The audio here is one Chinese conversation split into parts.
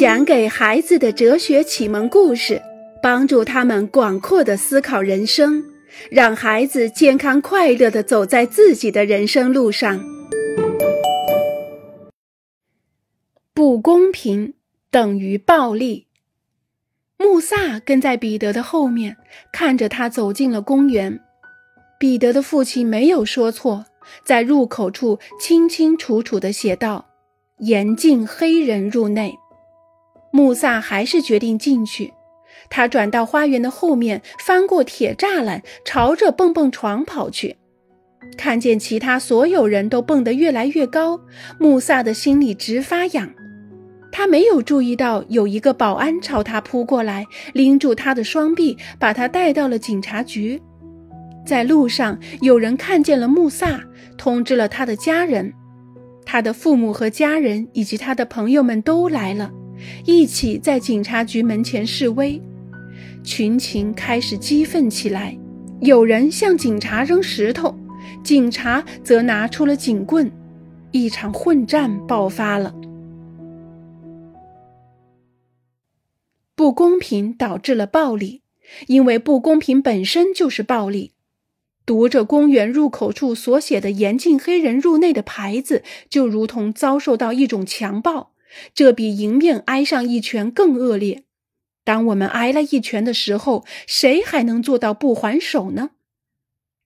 讲给孩子的哲学启蒙故事，帮助他们广阔的思考人生，让孩子健康快乐的走在自己的人生路上。不公平等于暴力。穆萨跟在彼得的后面，看着他走进了公园。彼得的父亲没有说错，在入口处清清楚楚地写道：“严禁黑人入内。”穆萨还是决定进去。他转到花园的后面，翻过铁栅栏，朝着蹦蹦床跑去。看见其他所有人都蹦得越来越高，穆萨的心里直发痒。他没有注意到有一个保安朝他扑过来，拎住他的双臂，把他带到了警察局。在路上，有人看见了穆萨，通知了他的家人。他的父母和家人以及他的朋友们都来了，一起在警察局门前示威。群情开始激愤起来，有人向警察扔石头，警察则拿出了警棍，一场混战爆发了。不公平导致了暴力，因为不公平本身就是暴力。读着公园入口处所写的“严禁黑人入内”的牌子，就如同遭受到一种强暴，这比迎面挨上一拳更恶劣。当我们挨了一拳的时候，谁还能做到不还手呢？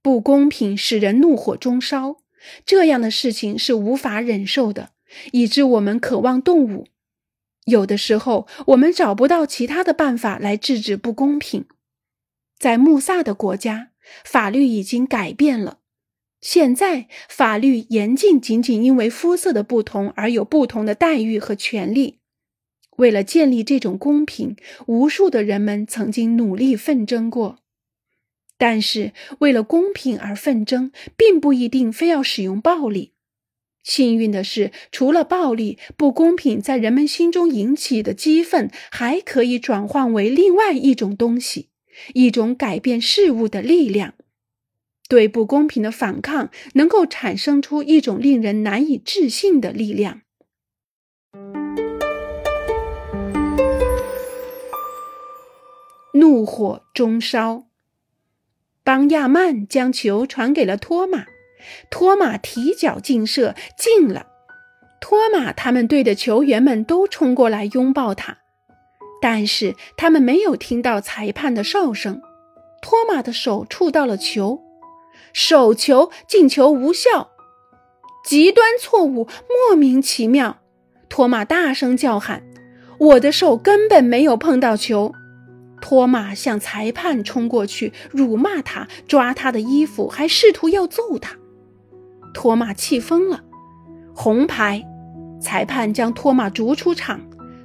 不公平使人怒火中烧，这样的事情是无法忍受的，以致我们渴望动武。有的时候，我们找不到其他的办法来制止不公平。在穆萨的国家，法律已经改变了。现在，法律严禁仅仅因为肤色的不同而有不同的待遇和权利。为了建立这种公平，无数的人们曾经努力奋争过。但是，为了公平而奋争，并不一定非要使用暴力。幸运的是，除了暴力，不公平在人们心中引起的激愤，还可以转换为另外一种东西，一种改变事物的力量。对不公平的反抗，能够产生出一种令人难以置信的力量。怒火中烧，邦亚曼将球传给了托马。托马提脚劲射，进了。托马他们队的球员们都冲过来拥抱他，但是他们没有听到裁判的哨声。托马的手触到了球，手球进球无效，极端错误，莫名其妙。托马大声叫喊：“我的手根本没有碰到球！”托马向裁判冲过去，辱骂他，抓他的衣服，还试图要揍他。托马气疯了，红牌，裁判将托马逐出场，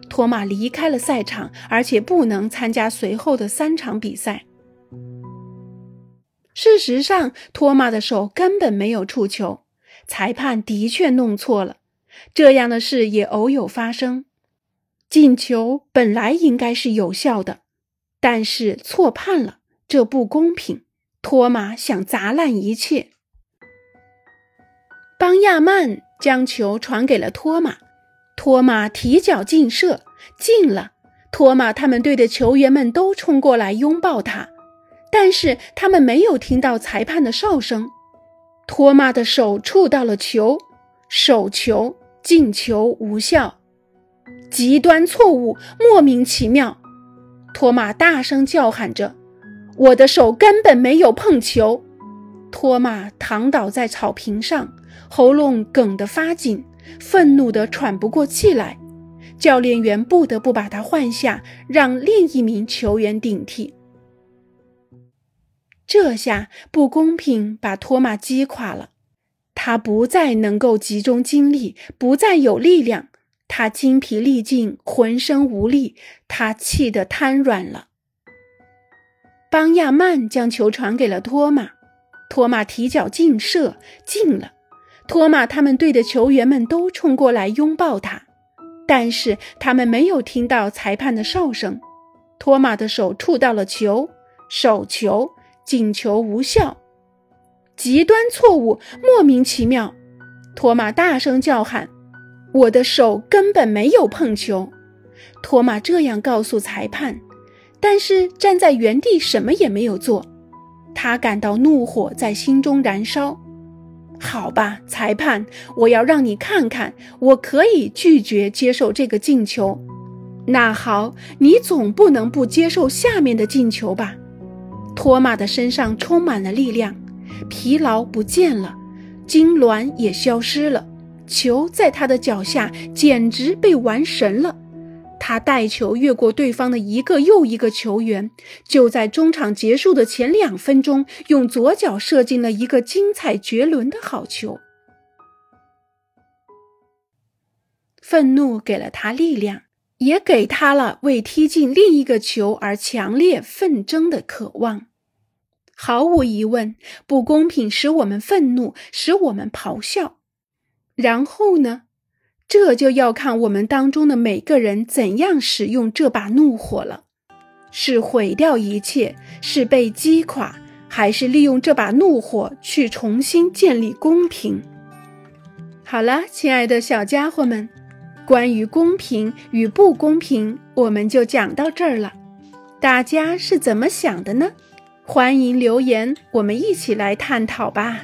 托马离开了赛场，而且不能参加随后的三场比赛。事实上，托马的手根本没有触球，裁判的确弄错了。这样的事也偶有发生，进球本来应该是有效的，但是错判了，这不公平。托马想砸烂一切。邦亚曼将球传给了托马，托马提脚劲射，进了。托马他们队的球员们都冲过来拥抱他，但是他们没有听到裁判的哨声。托马的手触到了球，手球进球无效，极端错误，莫名其妙。托马大声叫喊着：“我的手根本没有碰球。”托马躺倒在草坪上。喉咙梗得发紧，愤怒得喘不过气来。教练员不得不把他换下，让另一名球员顶替。这下不公平把托马击垮了，他不再能够集中精力，不再有力量，他精疲力尽，浑身无力，他气得瘫软了。邦亚曼将球传给了托马，托马提脚劲射，进了。托马他们队的球员们都冲过来拥抱他，但是他们没有听到裁判的哨声。托马的手触到了球，手球进球无效，极端错误，莫名其妙。托马大声叫喊：“我的手根本没有碰球！”托马这样告诉裁判，但是站在原地什么也没有做。他感到怒火在心中燃烧。好吧，裁判，我要让你看看，我可以拒绝接受这个进球。那好，你总不能不接受下面的进球吧？托马的身上充满了力量，疲劳不见了，痉挛也消失了，球在他的脚下简直被玩神了。他带球越过对方的一个又一个球员，就在中场结束的前两分钟，用左脚射进了一个精彩绝伦的好球。愤怒给了他力量，也给他了为踢进另一个球而强烈奋争的渴望。毫无疑问，不公平使我们愤怒，使我们咆哮。然后呢？这就要看我们当中的每个人怎样使用这把怒火了：是毁掉一切，是被击垮，还是利用这把怒火去重新建立公平？好了，亲爱的小家伙们，关于公平与不公平，我们就讲到这儿了。大家是怎么想的呢？欢迎留言，我们一起来探讨吧。